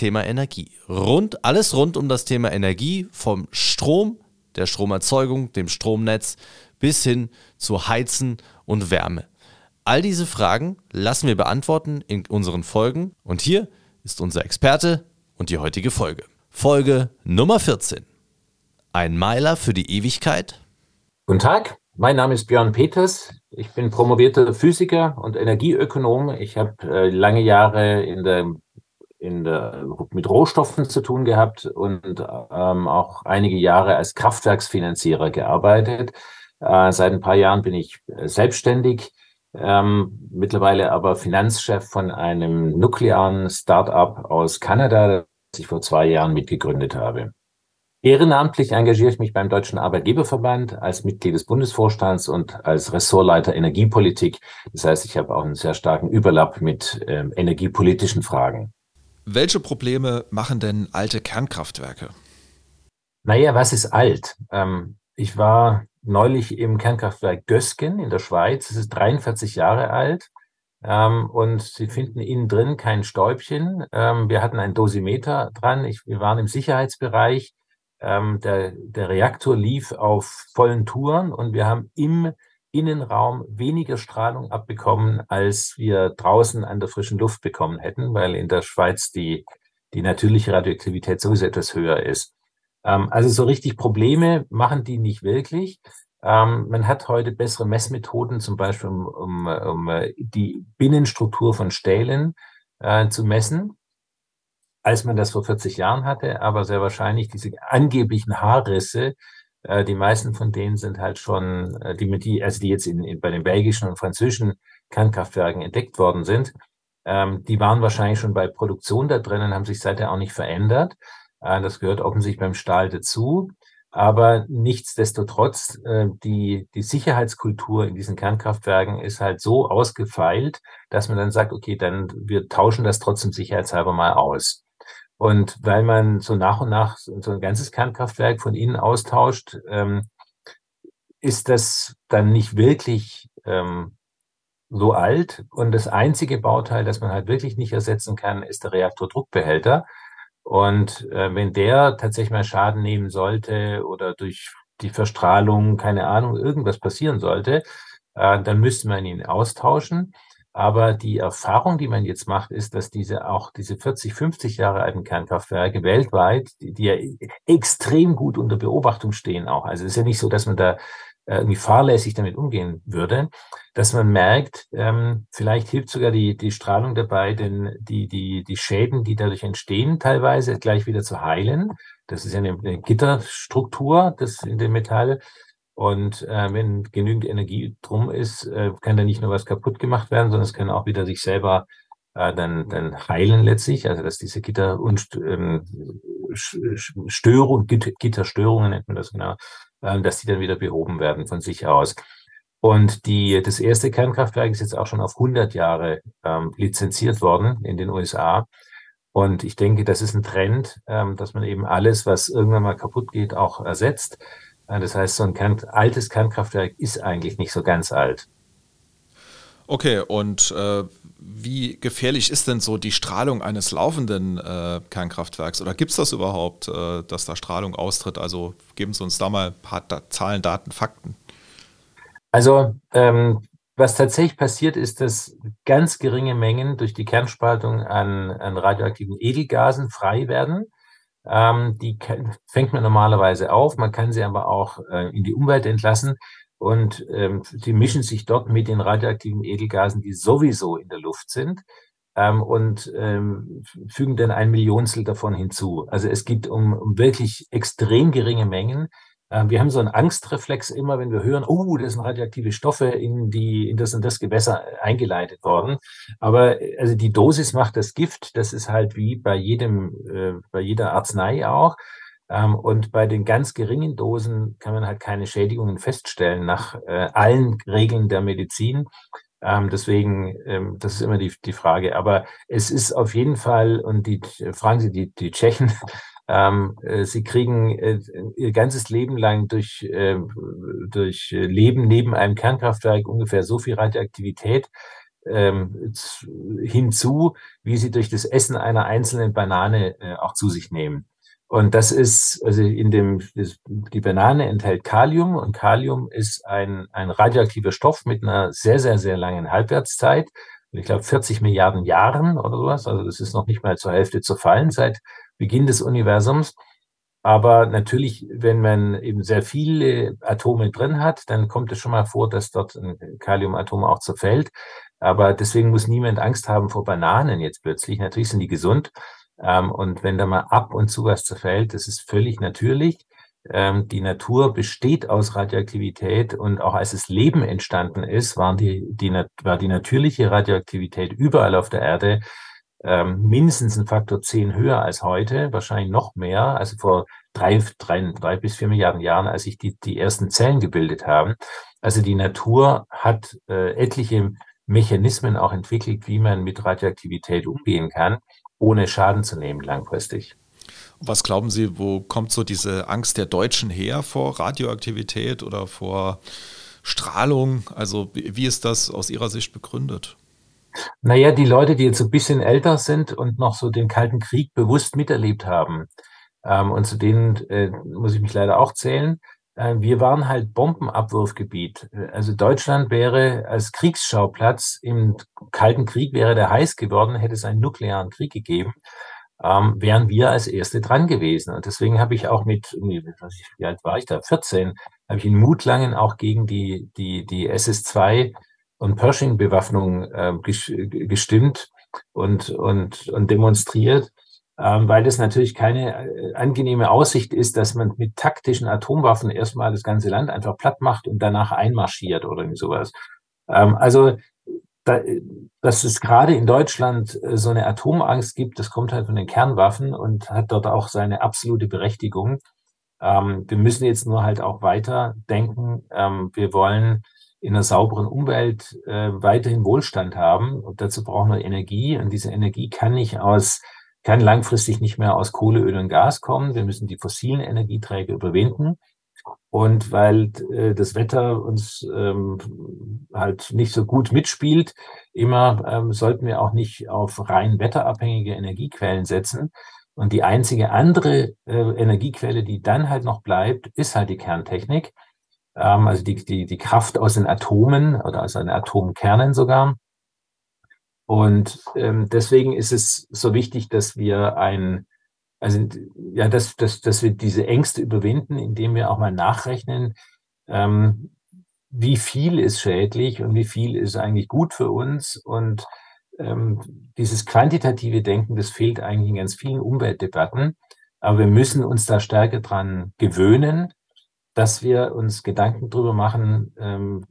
Thema Energie. Rund, alles rund um das Thema Energie, vom Strom, der Stromerzeugung, dem Stromnetz bis hin zu Heizen und Wärme. All diese Fragen lassen wir beantworten in unseren Folgen und hier ist unser Experte und die heutige Folge. Folge Nummer 14. Ein Meiler für die Ewigkeit. Guten Tag, mein Name ist Björn Peters. Ich bin promovierter Physiker und Energieökonom. Ich habe äh, lange Jahre in der in der, mit Rohstoffen zu tun gehabt und ähm, auch einige Jahre als Kraftwerksfinanzierer gearbeitet. Äh, seit ein paar Jahren bin ich äh, selbstständig, ähm, mittlerweile aber Finanzchef von einem nuklearen Start-up aus Kanada, das ich vor zwei Jahren mitgegründet habe. Ehrenamtlich engagiere ich mich beim Deutschen Arbeitgeberverband als Mitglied des Bundesvorstands und als Ressortleiter Energiepolitik. Das heißt, ich habe auch einen sehr starken Überlapp mit ähm, energiepolitischen Fragen. Welche Probleme machen denn alte Kernkraftwerke? Naja, was ist alt? Ähm, ich war neulich im Kernkraftwerk Gösgen in der Schweiz. Es ist 43 Jahre alt. Ähm, und Sie finden innen drin kein Stäubchen. Ähm, wir hatten ein Dosimeter dran. Ich, wir waren im Sicherheitsbereich. Ähm, der, der Reaktor lief auf vollen Touren und wir haben im Innenraum weniger Strahlung abbekommen, als wir draußen an der frischen Luft bekommen hätten, weil in der Schweiz die, die natürliche Radioaktivität sowieso etwas höher ist. Ähm, also so richtig Probleme machen die nicht wirklich. Ähm, man hat heute bessere Messmethoden, zum Beispiel um, um, um äh, die Binnenstruktur von Stählen äh, zu messen, als man das vor 40 Jahren hatte. Aber sehr wahrscheinlich diese angeblichen Haarrisse, äh, die meisten von denen sind halt schon, äh, die, die, also die jetzt in, in, bei den belgischen und französischen Kernkraftwerken entdeckt worden sind, ähm, die waren wahrscheinlich schon bei Produktion da drin und haben sich seither auch nicht verändert. Äh, das gehört offensichtlich beim Stahl dazu. Aber nichtsdestotrotz, äh, die, die Sicherheitskultur in diesen Kernkraftwerken ist halt so ausgefeilt, dass man dann sagt, okay, dann wir tauschen das trotzdem sicherheitshalber mal aus. Und weil man so nach und nach so ein ganzes Kernkraftwerk von innen austauscht, ähm, ist das dann nicht wirklich ähm, so alt. Und das einzige Bauteil, das man halt wirklich nicht ersetzen kann, ist der Reaktordruckbehälter. Und äh, wenn der tatsächlich mal Schaden nehmen sollte oder durch die Verstrahlung, keine Ahnung, irgendwas passieren sollte, äh, dann müsste man ihn austauschen. Aber die Erfahrung, die man jetzt macht, ist, dass diese auch diese 40, 50 Jahre alten Kernkraftwerke weltweit, die, die ja extrem gut unter Beobachtung stehen auch. Also es ist ja nicht so, dass man da äh, irgendwie fahrlässig damit umgehen würde, dass man merkt, ähm, vielleicht hilft sogar die, die Strahlung dabei, denn die, die, die Schäden, die dadurch entstehen, teilweise gleich wieder zu heilen. Das ist ja eine, eine Gitterstruktur das in dem Metall. Und äh, wenn genügend Energie drum ist, äh, kann da nicht nur was kaputt gemacht werden, sondern es kann auch wieder sich selber äh, dann, dann heilen letztlich. Also dass diese Gitter und ähm, Störung, Gitterstörungen nennt man das genau, äh, dass die dann wieder behoben werden von sich aus. Und die, das erste Kernkraftwerk ist jetzt auch schon auf 100 Jahre ähm, lizenziert worden in den USA. Und ich denke, das ist ein Trend, ähm, dass man eben alles, was irgendwann mal kaputt geht, auch ersetzt. Das heißt, so ein Kern, altes Kernkraftwerk ist eigentlich nicht so ganz alt. Okay, und äh, wie gefährlich ist denn so die Strahlung eines laufenden äh, Kernkraftwerks? Oder gibt es das überhaupt, äh, dass da Strahlung austritt? Also geben Sie uns da mal ein paar da Zahlen, Daten, Fakten. Also ähm, was tatsächlich passiert, ist, dass ganz geringe Mengen durch die Kernspaltung an, an radioaktiven Edelgasen frei werden. Ähm, die fängt man normalerweise auf, man kann sie aber auch äh, in die Umwelt entlassen und ähm, die mischen sich dort mit den radioaktiven Edelgasen, die sowieso in der Luft sind ähm, und ähm, fügen dann ein Millionstel davon hinzu. Also es gibt um, um wirklich extrem geringe Mengen wir haben so einen Angstreflex immer, wenn wir hören, oh, das sind radioaktive Stoffe in die, in das und das Gewässer eingeleitet worden. Aber also die Dosis macht das Gift. Das ist halt wie bei jedem, äh, bei jeder Arznei auch. Ähm, und bei den ganz geringen Dosen kann man halt keine Schädigungen feststellen nach äh, allen Regeln der Medizin. Ähm, deswegen, ähm, das ist immer die, die Frage. Aber es ist auf jeden Fall, und die fragen Sie die, die Tschechen, ähm, äh, sie kriegen äh, ihr ganzes Leben lang durch, äh, durch Leben neben einem Kernkraftwerk ungefähr so viel Radioaktivität ähm, hinzu, wie sie durch das Essen einer einzelnen Banane äh, auch zu sich nehmen. Und das ist, also in dem, das, die Banane enthält Kalium und Kalium ist ein, ein radioaktiver Stoff mit einer sehr, sehr, sehr langen Halbwertszeit. Ich glaube 40 Milliarden Jahren oder sowas. Also das ist noch nicht mal zur Hälfte zerfallen seit Beginn des Universums. Aber natürlich, wenn man eben sehr viele Atome drin hat, dann kommt es schon mal vor, dass dort ein Kaliumatom auch zerfällt. Aber deswegen muss niemand Angst haben vor Bananen jetzt plötzlich. Natürlich sind die gesund. Ähm, und wenn da mal ab und zu was zerfällt, das ist völlig natürlich. Ähm, die Natur besteht aus Radioaktivität und auch als das Leben entstanden ist, waren die, die, war die natürliche Radioaktivität überall auf der Erde ähm, mindestens ein Faktor 10 höher als heute, wahrscheinlich noch mehr, also vor drei, drei, drei bis vier Milliarden Jahren, als sich die, die ersten Zellen gebildet haben. Also die Natur hat äh, etliche Mechanismen auch entwickelt, wie man mit Radioaktivität umgehen kann ohne Schaden zu nehmen langfristig. Was glauben Sie, wo kommt so diese Angst der Deutschen her vor Radioaktivität oder vor Strahlung? Also wie ist das aus Ihrer Sicht begründet? Naja, die Leute, die jetzt ein bisschen älter sind und noch so den Kalten Krieg bewusst miterlebt haben, ähm, und zu denen äh, muss ich mich leider auch zählen, äh, wir waren halt Bombenabwurfgebiet. Also Deutschland wäre als Kriegsschauplatz im Kalten Krieg wäre der heiß geworden, hätte es einen nuklearen Krieg gegeben, ähm, wären wir als Erste dran gewesen. Und deswegen habe ich auch mit, wie alt war ich da, 14, habe ich in Mutlangen auch gegen die, die, die SS2 und Pershing-Bewaffnung äh, gestimmt und, und, und demonstriert ähm, weil das natürlich keine äh, angenehme Aussicht ist, dass man mit taktischen Atomwaffen erstmal das ganze Land einfach platt macht und danach einmarschiert oder irgendwie sowas. Ähm, also, da, dass es gerade in Deutschland äh, so eine Atomangst gibt, das kommt halt von den Kernwaffen und hat dort auch seine absolute Berechtigung. Ähm, wir müssen jetzt nur halt auch weiter denken. Ähm, wir wollen in einer sauberen Umwelt äh, weiterhin Wohlstand haben und dazu brauchen wir Energie und diese Energie kann nicht aus kann langfristig nicht mehr aus Kohle, Öl und Gas kommen. Wir müssen die fossilen Energieträger überwinden. Und weil äh, das Wetter uns ähm, halt nicht so gut mitspielt, immer ähm, sollten wir auch nicht auf rein wetterabhängige Energiequellen setzen. Und die einzige andere äh, Energiequelle, die dann halt noch bleibt, ist halt die Kerntechnik. Ähm, also die, die, die Kraft aus den Atomen oder aus den Atomkernen sogar. Und ähm, deswegen ist es so wichtig, dass wir ein, also ja, dass, dass, dass wir diese Ängste überwinden, indem wir auch mal nachrechnen, ähm, wie viel ist schädlich und wie viel ist eigentlich gut für uns. Und ähm, dieses quantitative Denken, das fehlt eigentlich in ganz vielen Umweltdebatten. Aber wir müssen uns da stärker dran gewöhnen, dass wir uns Gedanken darüber machen, ähm,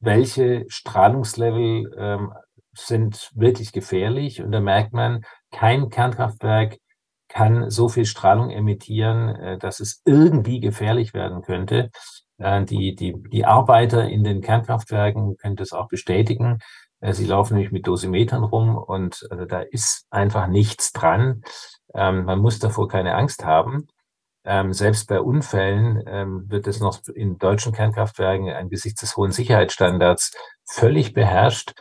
welche Strahlungslevel ähm, sind wirklich gefährlich. Und da merkt man, kein Kernkraftwerk kann so viel Strahlung emittieren, äh, dass es irgendwie gefährlich werden könnte. Äh, die, die, die Arbeiter in den Kernkraftwerken können das auch bestätigen. Äh, sie laufen nämlich mit Dosimetern rum und also da ist einfach nichts dran. Ähm, man muss davor keine Angst haben. Ähm, selbst bei Unfällen ähm, wird es noch in deutschen Kernkraftwerken angesichts des hohen Sicherheitsstandards völlig beherrscht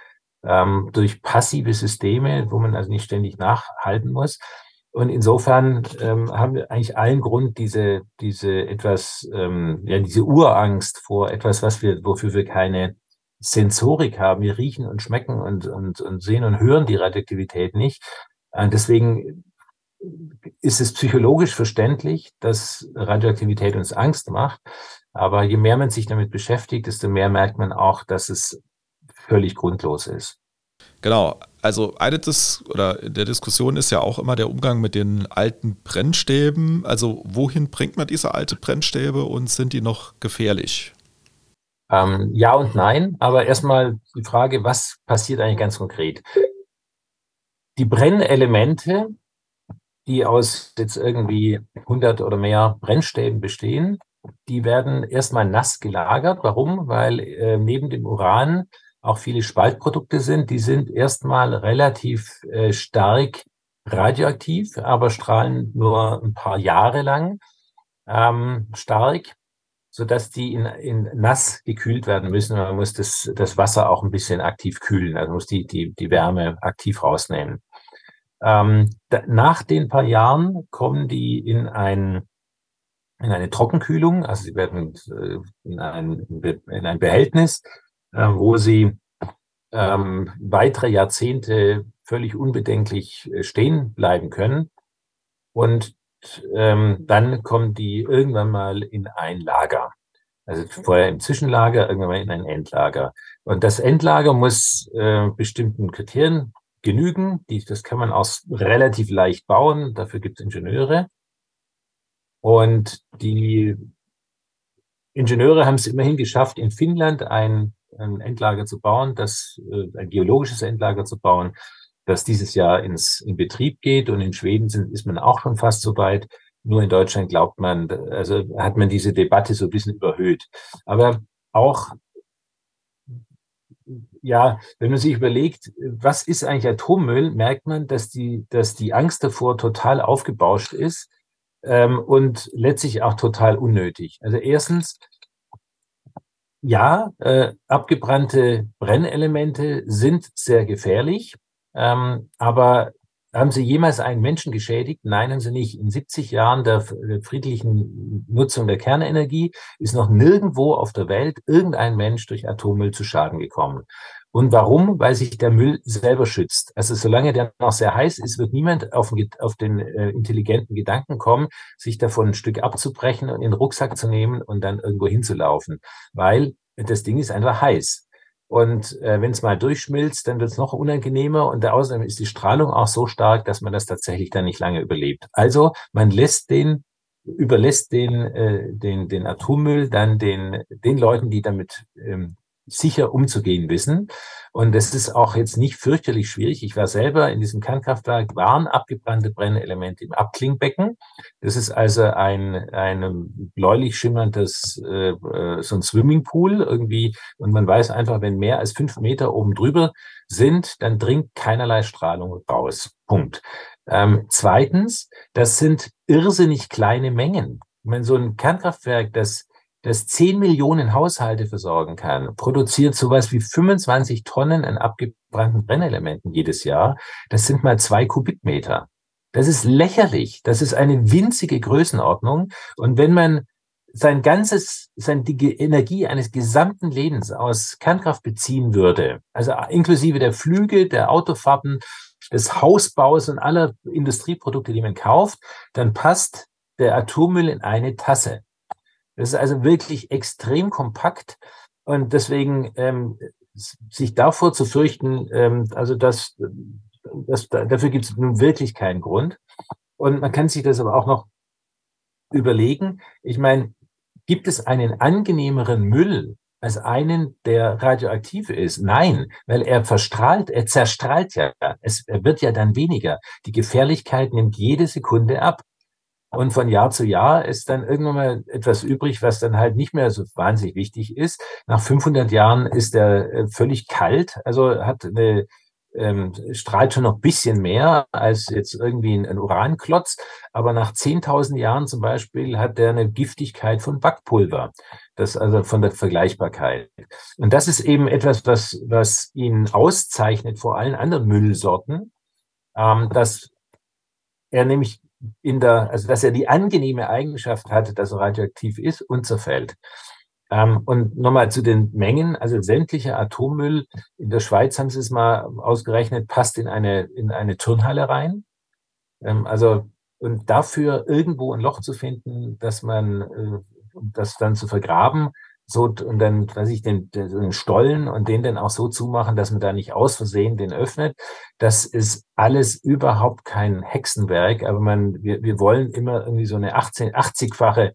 ähm, durch passive Systeme, wo man also nicht ständig nachhalten muss. Und insofern ähm, haben wir eigentlich allen Grund, diese, diese etwas, ähm, ja, diese Urangst vor etwas, was wir, wofür wir keine Sensorik haben. Wir riechen und schmecken und, und, und sehen und hören die Radioaktivität nicht. Äh, deswegen ist es psychologisch verständlich, dass Radioaktivität uns Angst macht. Aber je mehr man sich damit beschäftigt, desto mehr merkt man auch, dass es völlig grundlos ist. Genau, also eine des oder der Diskussion ist ja auch immer der Umgang mit den alten Brennstäben. Also wohin bringt man diese alten Brennstäbe und sind die noch gefährlich? Ähm, ja und nein, aber erstmal die Frage, was passiert eigentlich ganz konkret? Die Brennelemente die aus jetzt irgendwie 100 oder mehr Brennstäben bestehen, die werden erstmal nass gelagert. Warum? Weil äh, neben dem Uran auch viele Spaltprodukte sind. Die sind erstmal relativ äh, stark radioaktiv, aber strahlen nur ein paar Jahre lang ähm, stark, sodass die in, in nass gekühlt werden müssen. Man muss das, das Wasser auch ein bisschen aktiv kühlen, also muss die, die, die Wärme aktiv rausnehmen. Ähm, da, nach den paar Jahren kommen die in ein in eine Trockenkühlung, also sie werden äh, in ein, in ein Behältnis, äh, wo sie ähm, weitere Jahrzehnte völlig unbedenklich äh, stehen bleiben können. Und ähm, dann kommen die irgendwann mal in ein Lager. Also vorher im Zwischenlager, irgendwann mal in ein Endlager. Und das Endlager muss äh, bestimmten Kriterien genügen. Die, das kann man auch relativ leicht bauen. Dafür gibt es Ingenieure. Und die Ingenieure haben es immerhin geschafft, in Finnland ein, ein Endlager zu bauen, das, äh, ein geologisches Endlager zu bauen, das dieses Jahr ins, in Betrieb geht. Und in Schweden sind, ist man auch schon fast so weit. Nur in Deutschland glaubt man, also hat man diese Debatte so ein bisschen überhöht. Aber auch ja, wenn man sich überlegt, was ist eigentlich Atommüll, merkt man, dass die, dass die Angst davor total aufgebauscht ist ähm, und letztlich auch total unnötig. Also erstens, ja, äh, abgebrannte Brennelemente sind sehr gefährlich, ähm, aber haben Sie jemals einen Menschen geschädigt? Nein, haben Sie nicht. In 70 Jahren der friedlichen Nutzung der Kernenergie ist noch nirgendwo auf der Welt irgendein Mensch durch Atommüll zu Schaden gekommen. Und warum? Weil sich der Müll selber schützt. Also solange der noch sehr heiß ist, wird niemand auf den, auf den äh, intelligenten Gedanken kommen, sich davon ein Stück abzubrechen und in den Rucksack zu nehmen und dann irgendwo hinzulaufen. Weil das Ding ist einfach heiß. Und äh, wenn es mal durchschmilzt, dann wird es noch unangenehmer. Und außerdem ist die Strahlung auch so stark, dass man das tatsächlich dann nicht lange überlebt. Also man lässt den, überlässt den, äh, den, den Atommüll dann den, den Leuten, die damit ähm, sicher umzugehen wissen. Und es ist auch jetzt nicht fürchterlich schwierig. Ich war selber in diesem Kernkraftwerk, waren abgebrannte Brennelemente im Abklingbecken. Das ist also ein, ein bläulich schimmerndes, äh, äh, so ein Swimmingpool irgendwie. Und man weiß einfach, wenn mehr als fünf Meter oben drüber sind, dann dringt keinerlei Strahlung raus. Punkt. Ähm, zweitens, das sind irrsinnig kleine Mengen. Meine, so ein Kernkraftwerk, das das 10 Millionen Haushalte versorgen kann, produziert sowas wie 25 Tonnen an abgebrannten Brennelementen jedes Jahr. Das sind mal zwei Kubikmeter. Das ist lächerlich. Das ist eine winzige Größenordnung. Und wenn man sein ganzes, sein, die Energie eines gesamten Lebens aus Kernkraft beziehen würde, also inklusive der Flüge, der Autofahrten, des Hausbaus und aller Industrieprodukte, die man kauft, dann passt der Atommüll in eine Tasse. Das ist also wirklich extrem kompakt und deswegen ähm, sich davor zu fürchten, ähm, also das, das, dafür gibt es nun wirklich keinen Grund. Und man kann sich das aber auch noch überlegen. Ich meine, gibt es einen angenehmeren Müll als einen, der radioaktiv ist? Nein, weil er verstrahlt, er zerstrahlt ja. Es, er wird ja dann weniger. Die Gefährlichkeit nimmt jede Sekunde ab. Und von Jahr zu Jahr ist dann irgendwann mal etwas übrig, was dann halt nicht mehr so wahnsinnig wichtig ist. Nach 500 Jahren ist er äh, völlig kalt, also hat eine, ähm, strahlt schon noch bisschen mehr als jetzt irgendwie ein, ein Uranklotz. Aber nach 10.000 Jahren zum Beispiel hat der eine Giftigkeit von Backpulver. Das also von der Vergleichbarkeit. Und das ist eben etwas, was, was ihn auszeichnet vor allen anderen Müllsorten, ähm, dass er nämlich in der, also dass er die angenehme Eigenschaft hatte, dass er radioaktiv ist und zerfällt. Ähm, und nochmal zu den Mengen, also sämtlicher Atommüll in der Schweiz haben sie es mal ausgerechnet, passt in eine, in eine Turnhalle rein. Ähm, also, und dafür irgendwo ein Loch zu finden, dass man, äh, das dann zu vergraben, so und dann, weiß ich, den, den Stollen und den dann auch so zumachen, dass man da nicht aus Versehen den öffnet. Das ist alles überhaupt kein Hexenwerk, aber man, wir, wir wollen immer irgendwie so eine 18, 80-fache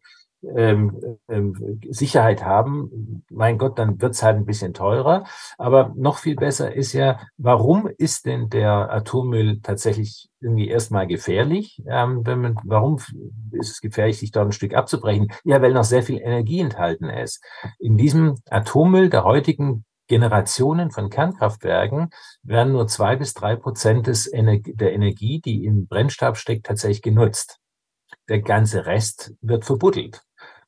ähm, ähm, Sicherheit haben, mein Gott, dann wird es halt ein bisschen teurer. Aber noch viel besser ist ja, warum ist denn der Atommüll tatsächlich irgendwie erstmal gefährlich? Ähm, wenn man, warum ist es gefährlich, sich dort ein Stück abzubrechen? Ja, weil noch sehr viel Energie enthalten ist. In diesem Atommüll der heutigen Generationen von Kernkraftwerken werden nur zwei bis drei Prozent des Ener der Energie, die im Brennstab steckt, tatsächlich genutzt. Der ganze Rest wird verbuddelt.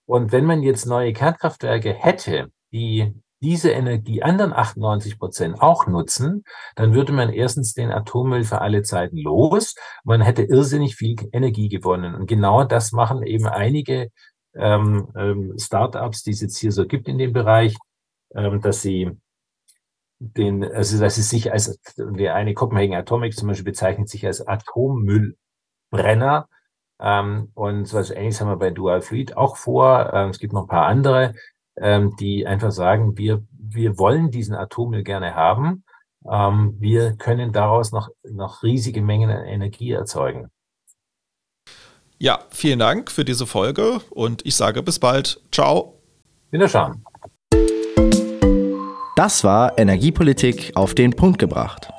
Und wenn man jetzt neue Kernkraftwerke hätte, die diese Energie, anderen 98 Prozent auch nutzen, dann würde man erstens den Atommüll für alle Zeiten los. Man hätte irrsinnig viel Energie gewonnen. Und genau das machen eben einige ähm, ähm, Startups, die es jetzt hier so gibt in dem Bereich, ähm, dass sie den, also dass es sich als, der eine Copenhagen Atomic zum Beispiel bezeichnet sich als Atommüllbrenner. Ähm, und so was ähnliches haben wir bei Dual Fleet auch vor. Ähm, es gibt noch ein paar andere, ähm, die einfach sagen, wir, wir wollen diesen Atommüll gerne haben. Ähm, wir können daraus noch, noch riesige Mengen an Energie erzeugen. Ja, vielen Dank für diese Folge und ich sage bis bald. Ciao. Wiederschauen. Das war Energiepolitik auf den Punkt gebracht.